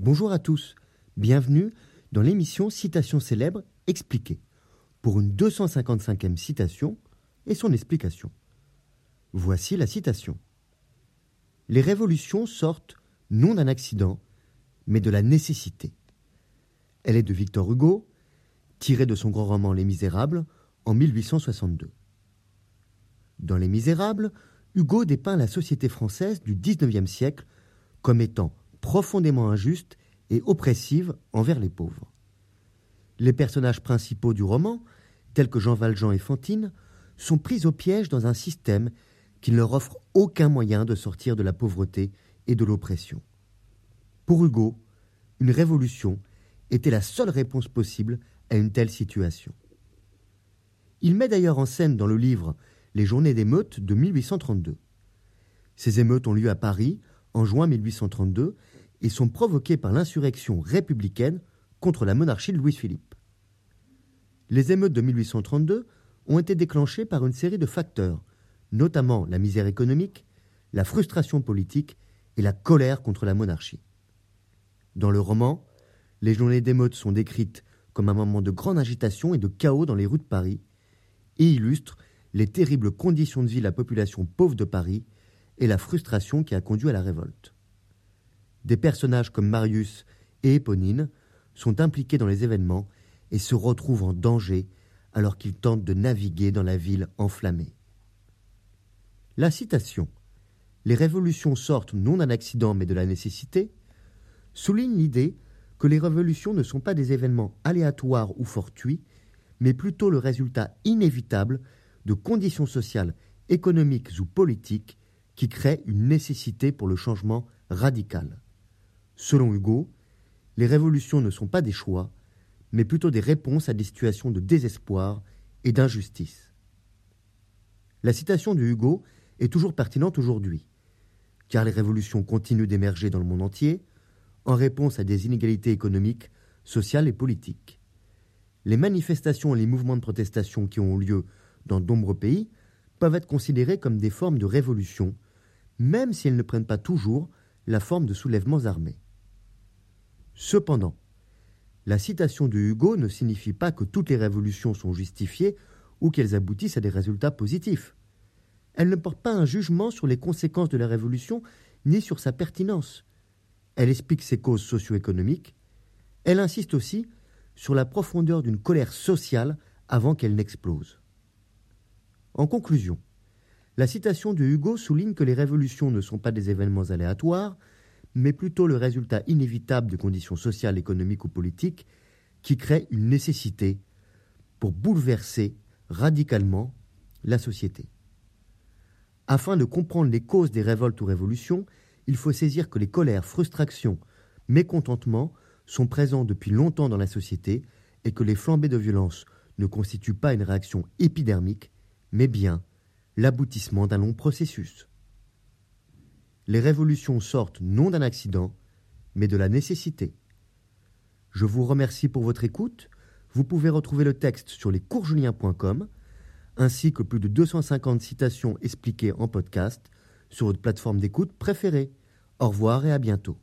Bonjour à tous, bienvenue dans l'émission Citation célèbre expliquée, pour une 255e citation et son explication. Voici la citation. Les révolutions sortent non d'un accident, mais de la nécessité. Elle est de Victor Hugo, tirée de son grand roman Les Misérables en 1862. Dans Les Misérables, Hugo dépeint la société française du XIXe siècle comme étant profondément injuste et oppressive envers les pauvres. Les personnages principaux du roman, tels que Jean Valjean et Fantine, sont pris au piège dans un système qui ne leur offre aucun moyen de sortir de la pauvreté et de l'oppression. Pour Hugo, une révolution était la seule réponse possible à une telle situation. Il met d'ailleurs en scène dans le livre les journées d'émeutes de 1832. Ces émeutes ont lieu à Paris en juin 1832 et sont provoquées par l'insurrection républicaine contre la monarchie de Louis-Philippe. Les émeutes de 1832 ont été déclenchées par une série de facteurs, notamment la misère économique, la frustration politique et la colère contre la monarchie. Dans le roman, les journées d'émeutes sont décrites comme un moment de grande agitation et de chaos dans les rues de Paris, et illustrent les terribles conditions de vie de la population pauvre de Paris et la frustration qui a conduit à la révolte. Des personnages comme Marius et Éponine sont impliqués dans les événements et se retrouvent en danger alors qu'ils tentent de naviguer dans la ville enflammée. La citation Les révolutions sortent non d'un accident mais de la nécessité souligne l'idée que les révolutions ne sont pas des événements aléatoires ou fortuits, mais plutôt le résultat inévitable de conditions sociales, économiques ou politiques qui créent une nécessité pour le changement radical. Selon Hugo, les révolutions ne sont pas des choix, mais plutôt des réponses à des situations de désespoir et d'injustice. La citation de Hugo est toujours pertinente aujourd'hui, car les révolutions continuent d'émerger dans le monde entier en réponse à des inégalités économiques, sociales et politiques. Les manifestations et les mouvements de protestation qui ont lieu dans de nombreux pays peuvent être considérés comme des formes de révolution, même si elles ne prennent pas toujours la forme de soulèvements armés. Cependant, la citation de Hugo ne signifie pas que toutes les révolutions sont justifiées ou qu'elles aboutissent à des résultats positifs. Elle ne porte pas un jugement sur les conséquences de la révolution ni sur sa pertinence. Elle explique ses causes socio-économiques. Elle insiste aussi sur la profondeur d'une colère sociale avant qu'elle n'explose. En conclusion, la citation de Hugo souligne que les révolutions ne sont pas des événements aléatoires, mais plutôt le résultat inévitable de conditions sociales, économiques ou politiques qui créent une nécessité pour bouleverser radicalement la société. Afin de comprendre les causes des révoltes ou révolutions, il faut saisir que les colères, frustrations, mécontentements sont présents depuis longtemps dans la société et que les flambées de violence ne constituent pas une réaction épidermique, mais bien l'aboutissement d'un long processus. Les révolutions sortent non d'un accident, mais de la nécessité. Je vous remercie pour votre écoute. Vous pouvez retrouver le texte sur lescoursjulien.com, ainsi que plus de 250 citations expliquées en podcast sur votre plateforme d'écoute préférée. Au revoir et à bientôt.